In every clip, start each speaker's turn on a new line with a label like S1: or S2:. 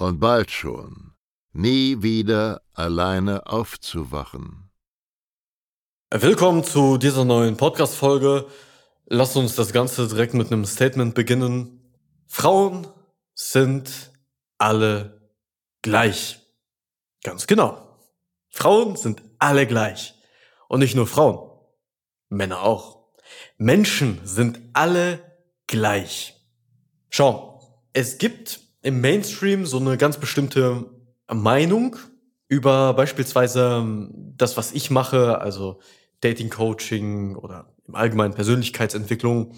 S1: und bald schon nie wieder alleine aufzuwachen.
S2: Willkommen zu dieser neuen Podcast-Folge. Lass uns das Ganze direkt mit einem Statement beginnen. Frauen sind alle gleich. Ganz genau. Frauen sind alle gleich. Und nicht nur Frauen, Männer auch. Menschen sind alle gleich. Schau, es gibt im Mainstream so eine ganz bestimmte Meinung über beispielsweise das, was ich mache, also Dating Coaching oder im Allgemeinen Persönlichkeitsentwicklung.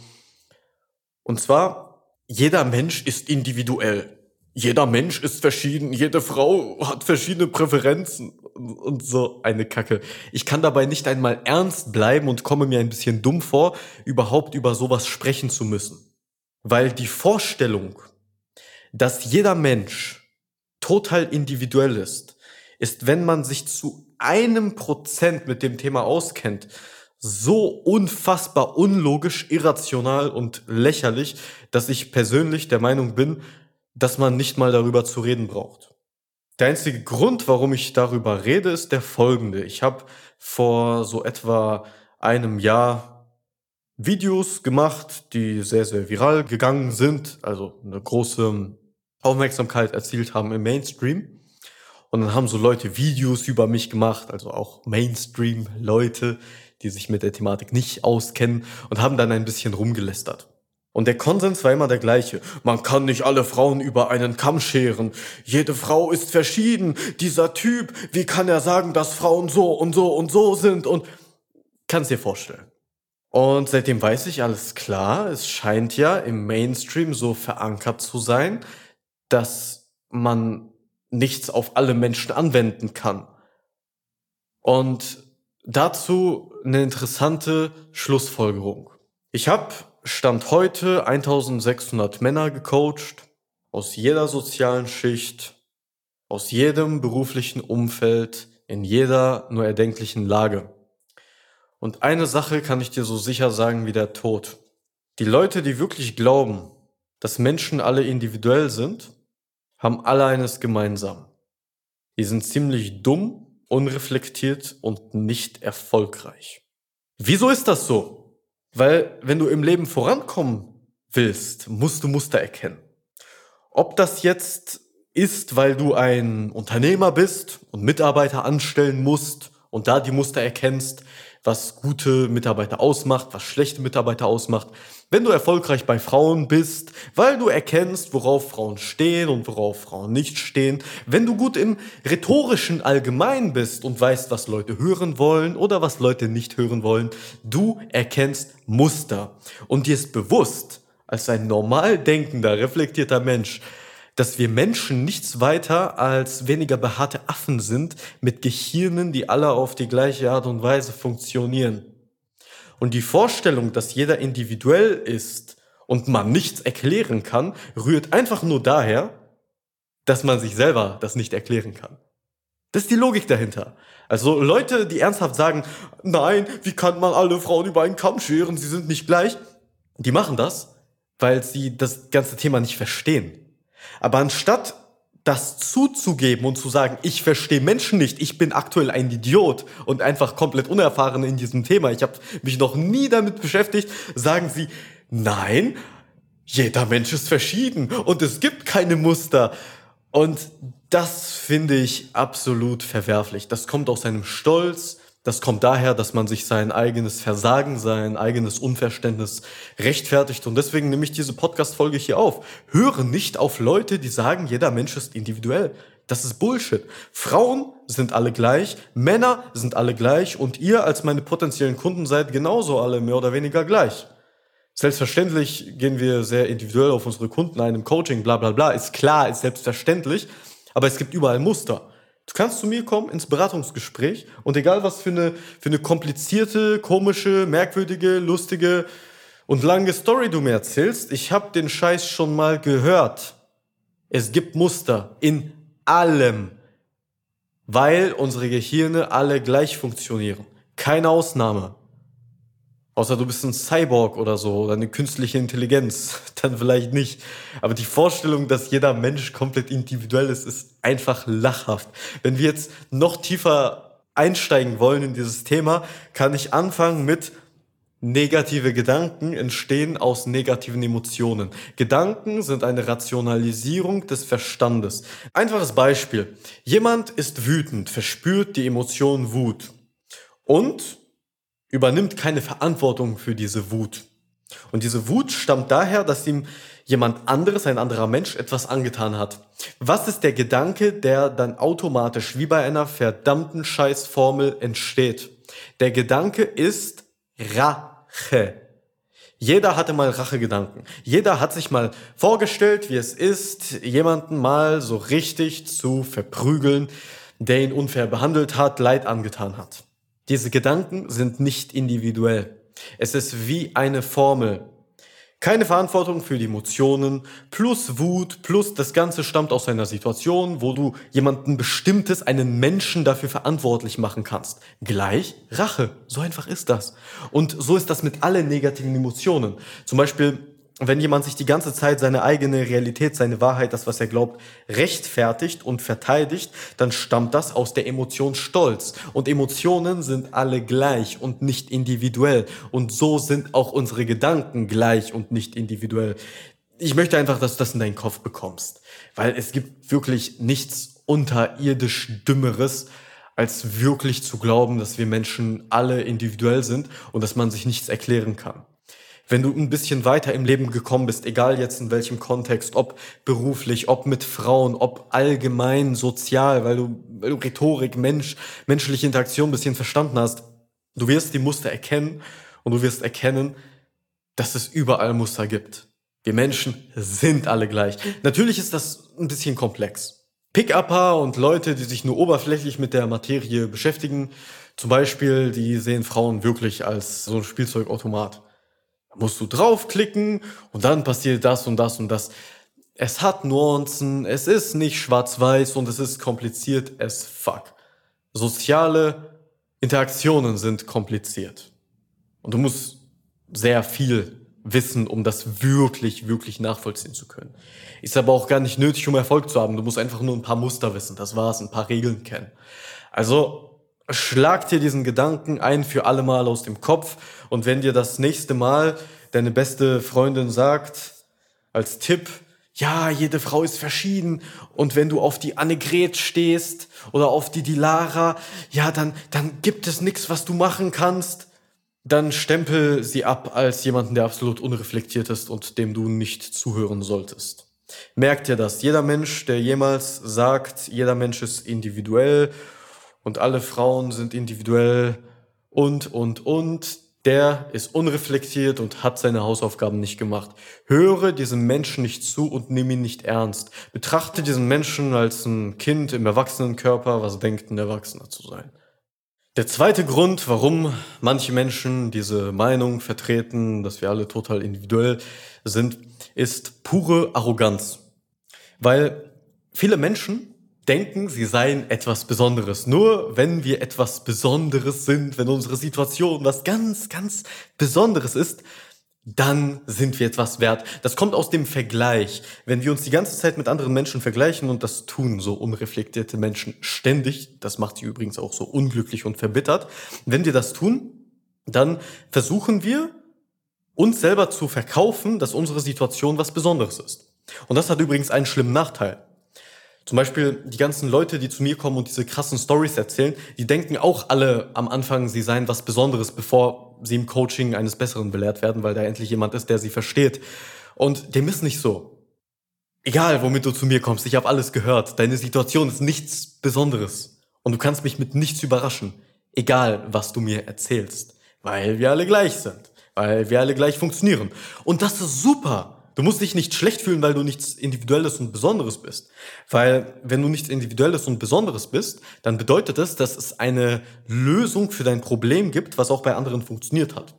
S2: Und zwar, jeder Mensch ist individuell jeder Mensch ist verschieden, jede Frau hat verschiedene Präferenzen und so eine Kacke. Ich kann dabei nicht einmal ernst bleiben und komme mir ein bisschen dumm vor, überhaupt über sowas sprechen zu müssen. Weil die Vorstellung, dass jeder Mensch total individuell ist, ist, wenn man sich zu einem Prozent mit dem Thema auskennt, so unfassbar unlogisch, irrational und lächerlich, dass ich persönlich der Meinung bin, dass man nicht mal darüber zu reden braucht. Der einzige Grund, warum ich darüber rede, ist der folgende. Ich habe vor so etwa einem Jahr Videos gemacht, die sehr, sehr viral gegangen sind, also eine große Aufmerksamkeit erzielt haben im Mainstream. Und dann haben so Leute Videos über mich gemacht, also auch Mainstream-Leute, die sich mit der Thematik nicht auskennen und haben dann ein bisschen rumgelästert. Und der Konsens war immer der gleiche. Man kann nicht alle Frauen über einen Kamm scheren. Jede Frau ist verschieden. Dieser Typ, wie kann er sagen, dass Frauen so und so und so sind? Und kann's dir vorstellen. Und seitdem weiß ich alles klar. Es scheint ja im Mainstream so verankert zu sein, dass man nichts auf alle Menschen anwenden kann. Und dazu eine interessante Schlussfolgerung. Ich habe Stand heute 1600 Männer gecoacht, aus jeder sozialen Schicht, aus jedem beruflichen Umfeld, in jeder nur erdenklichen Lage. Und eine Sache kann ich dir so sicher sagen wie der Tod. Die Leute, die wirklich glauben, dass Menschen alle individuell sind, haben alle eines gemeinsam. Die sind ziemlich dumm, unreflektiert und nicht erfolgreich. Wieso ist das so? Weil wenn du im Leben vorankommen willst, musst du Muster erkennen. Ob das jetzt ist, weil du ein Unternehmer bist und Mitarbeiter anstellen musst und da die Muster erkennst, was gute Mitarbeiter ausmacht, was schlechte Mitarbeiter ausmacht. Wenn du erfolgreich bei Frauen bist, weil du erkennst, worauf Frauen stehen und worauf Frauen nicht stehen. Wenn du gut im rhetorischen Allgemein bist und weißt, was Leute hören wollen oder was Leute nicht hören wollen. Du erkennst Muster und dir ist bewusst, als ein normal denkender, reflektierter Mensch, dass wir Menschen nichts weiter als weniger behaarte Affen sind mit Gehirnen, die alle auf die gleiche Art und Weise funktionieren. Und die Vorstellung, dass jeder individuell ist und man nichts erklären kann, rührt einfach nur daher, dass man sich selber das nicht erklären kann. Das ist die Logik dahinter. Also Leute, die ernsthaft sagen, nein, wie kann man alle Frauen über einen Kamm scheren, sie sind nicht gleich, die machen das, weil sie das ganze Thema nicht verstehen. Aber anstatt das zuzugeben und zu sagen, ich verstehe Menschen nicht, ich bin aktuell ein Idiot und einfach komplett unerfahren in diesem Thema, ich habe mich noch nie damit beschäftigt, sagen sie, nein, jeder Mensch ist verschieden und es gibt keine Muster. Und das finde ich absolut verwerflich. Das kommt aus einem Stolz, das kommt daher, dass man sich sein eigenes Versagen, sein eigenes Unverständnis rechtfertigt. Und deswegen nehme ich diese Podcast-Folge hier auf. Höre nicht auf Leute, die sagen, jeder Mensch ist individuell. Das ist Bullshit. Frauen sind alle gleich, Männer sind alle gleich und ihr als meine potenziellen Kunden seid genauso alle mehr oder weniger gleich. Selbstverständlich gehen wir sehr individuell auf unsere Kunden ein im Coaching, bla bla bla, ist klar, ist selbstverständlich, aber es gibt überall Muster. Du kannst zu mir kommen ins Beratungsgespräch und egal was für eine, für eine komplizierte, komische, merkwürdige, lustige und lange Story du mir erzählst, ich habe den Scheiß schon mal gehört. Es gibt Muster in allem, weil unsere Gehirne alle gleich funktionieren. Keine Ausnahme. Außer du bist ein Cyborg oder so oder eine künstliche Intelligenz, dann vielleicht nicht. Aber die Vorstellung, dass jeder Mensch komplett individuell ist, ist einfach lachhaft. Wenn wir jetzt noch tiefer einsteigen wollen in dieses Thema, kann ich anfangen mit negative Gedanken entstehen aus negativen Emotionen. Gedanken sind eine Rationalisierung des Verstandes. Einfaches Beispiel. Jemand ist wütend, verspürt die Emotion Wut und übernimmt keine Verantwortung für diese Wut. Und diese Wut stammt daher, dass ihm jemand anderes, ein anderer Mensch, etwas angetan hat. Was ist der Gedanke, der dann automatisch wie bei einer verdammten Scheißformel entsteht? Der Gedanke ist Rache. Jeder hatte mal Rachegedanken. Jeder hat sich mal vorgestellt, wie es ist, jemanden mal so richtig zu verprügeln, der ihn unfair behandelt hat, Leid angetan hat. Diese Gedanken sind nicht individuell. Es ist wie eine Formel. Keine Verantwortung für die Emotionen, plus Wut, plus das Ganze stammt aus einer Situation, wo du jemanden bestimmtes, einen Menschen dafür verantwortlich machen kannst. Gleich Rache. So einfach ist das. Und so ist das mit allen negativen Emotionen. Zum Beispiel wenn jemand sich die ganze Zeit seine eigene Realität, seine Wahrheit, das, was er glaubt, rechtfertigt und verteidigt, dann stammt das aus der Emotion Stolz. Und Emotionen sind alle gleich und nicht individuell. Und so sind auch unsere Gedanken gleich und nicht individuell. Ich möchte einfach, dass du das in deinen Kopf bekommst. Weil es gibt wirklich nichts unterirdisch Dümmeres, als wirklich zu glauben, dass wir Menschen alle individuell sind und dass man sich nichts erklären kann wenn du ein bisschen weiter im Leben gekommen bist, egal jetzt in welchem Kontext, ob beruflich, ob mit Frauen, ob allgemein sozial, weil du, weil du Rhetorik, Mensch, menschliche Interaktion ein bisschen verstanden hast, du wirst die Muster erkennen und du wirst erkennen, dass es überall Muster gibt. Wir Menschen sind alle gleich. Natürlich ist das ein bisschen komplex. Pick-Upper und Leute, die sich nur oberflächlich mit der Materie beschäftigen, zum Beispiel, die sehen Frauen wirklich als so ein Spielzeugautomat. Da musst du draufklicken und dann passiert das und das und das. Es hat Nuancen, es ist nicht schwarz-weiß und es ist kompliziert as fuck. Soziale Interaktionen sind kompliziert. Und du musst sehr viel wissen, um das wirklich, wirklich nachvollziehen zu können. Ist aber auch gar nicht nötig, um Erfolg zu haben. Du musst einfach nur ein paar Muster wissen. Das war's, ein paar Regeln kennen. Also schlag dir diesen Gedanken ein für alle Mal aus dem Kopf und wenn dir das nächste Mal deine beste Freundin sagt, als Tipp, ja, jede Frau ist verschieden und wenn du auf die Annegret stehst oder auf die Dilara, ja, dann, dann gibt es nichts, was du machen kannst, dann stempel sie ab als jemanden, der absolut unreflektiert ist und dem du nicht zuhören solltest. Merkt dir das. Jeder Mensch, der jemals sagt, jeder Mensch ist individuell und alle Frauen sind individuell und, und, und, der ist unreflektiert und hat seine Hausaufgaben nicht gemacht. Höre diesem Menschen nicht zu und nimm ihn nicht ernst. Betrachte diesen Menschen als ein Kind im Erwachsenenkörper, was denkt, ein Erwachsener zu sein. Der zweite Grund, warum manche Menschen diese Meinung vertreten, dass wir alle total individuell sind, ist pure Arroganz. Weil viele Menschen denken, sie seien etwas Besonderes. Nur wenn wir etwas Besonderes sind, wenn unsere Situation was ganz, ganz Besonderes ist, dann sind wir etwas wert. Das kommt aus dem Vergleich. Wenn wir uns die ganze Zeit mit anderen Menschen vergleichen, und das tun so unreflektierte Menschen ständig, das macht sie übrigens auch so unglücklich und verbittert, wenn wir das tun, dann versuchen wir, uns selber zu verkaufen, dass unsere Situation was Besonderes ist. Und das hat übrigens einen schlimmen Nachteil. Zum Beispiel die ganzen Leute, die zu mir kommen und diese krassen Stories erzählen, die denken auch alle am Anfang, sie seien was Besonderes, bevor sie im Coaching eines Besseren belehrt werden, weil da endlich jemand ist, der sie versteht. Und dem ist nicht so. Egal, womit du zu mir kommst, ich habe alles gehört. Deine Situation ist nichts Besonderes. Und du kannst mich mit nichts überraschen. Egal, was du mir erzählst. Weil wir alle gleich sind. Weil wir alle gleich funktionieren. Und das ist super. Du musst dich nicht schlecht fühlen, weil du nichts Individuelles und Besonderes bist. Weil wenn du nichts Individuelles und Besonderes bist, dann bedeutet es, dass es eine Lösung für dein Problem gibt, was auch bei anderen funktioniert hat.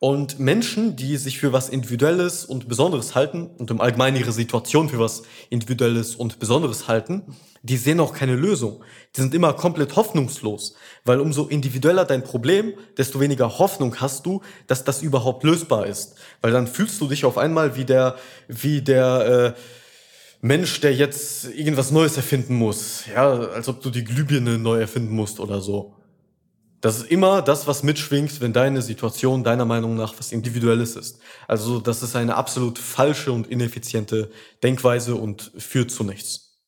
S2: Und Menschen, die sich für was Individuelles und Besonderes halten und im Allgemeinen ihre Situation für was Individuelles und Besonderes halten, die sehen auch keine Lösung. Die sind immer komplett hoffnungslos, weil umso individueller dein Problem, desto weniger Hoffnung hast du, dass das überhaupt lösbar ist. Weil dann fühlst du dich auf einmal wie der, wie der äh, Mensch, der jetzt irgendwas Neues erfinden muss. Ja, als ob du die Glühbirne neu erfinden musst oder so. Das ist immer das, was mitschwingt, wenn deine Situation deiner Meinung nach was Individuelles ist. Also das ist eine absolut falsche und ineffiziente Denkweise und führt zu nichts.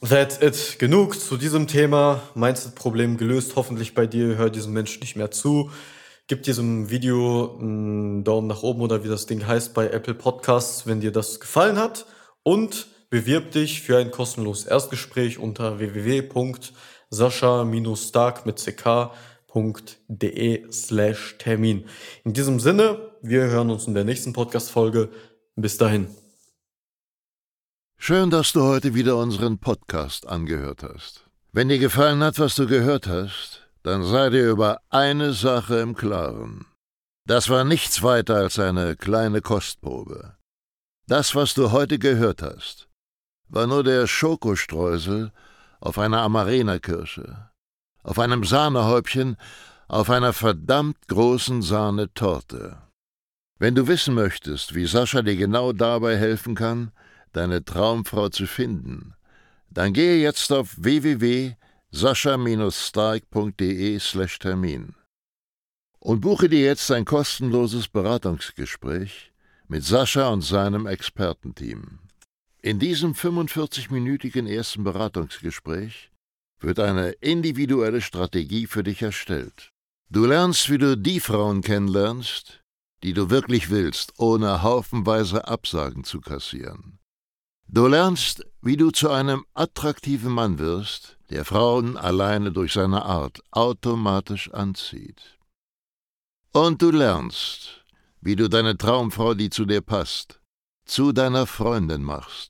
S2: That's it. Genug zu diesem Thema. Mindset-Problem gelöst. Hoffentlich bei dir. Hör diesem Menschen nicht mehr zu. Gib diesem Video einen Daumen nach oben oder wie das Ding heißt bei Apple Podcasts, wenn dir das gefallen hat. Und bewirb dich für ein kostenloses Erstgespräch unter www sascha-stark mit ck.de slash Termin. In diesem Sinne, wir hören uns in der nächsten Podcast-Folge. Bis dahin.
S1: Schön, dass du heute wieder unseren Podcast angehört hast. Wenn dir gefallen hat, was du gehört hast, dann sei dir über eine Sache im Klaren. Das war nichts weiter als eine kleine Kostprobe. Das, was du heute gehört hast, war nur der Schokostreusel auf einer Amarena-Kirsche, auf einem Sahnehäubchen, auf einer verdammt großen Sahnetorte. Wenn du wissen möchtest, wie Sascha dir genau dabei helfen kann, deine Traumfrau zu finden, dann gehe jetzt auf www.sascha-stark.de/termin und buche dir jetzt ein kostenloses Beratungsgespräch mit Sascha und seinem Expertenteam. In diesem 45-minütigen ersten Beratungsgespräch wird eine individuelle Strategie für dich erstellt. Du lernst, wie du die Frauen kennenlernst, die du wirklich willst, ohne haufenweise Absagen zu kassieren. Du lernst, wie du zu einem attraktiven Mann wirst, der Frauen alleine durch seine Art automatisch anzieht. Und du lernst, wie du deine Traumfrau, die zu dir passt, zu deiner Freundin machst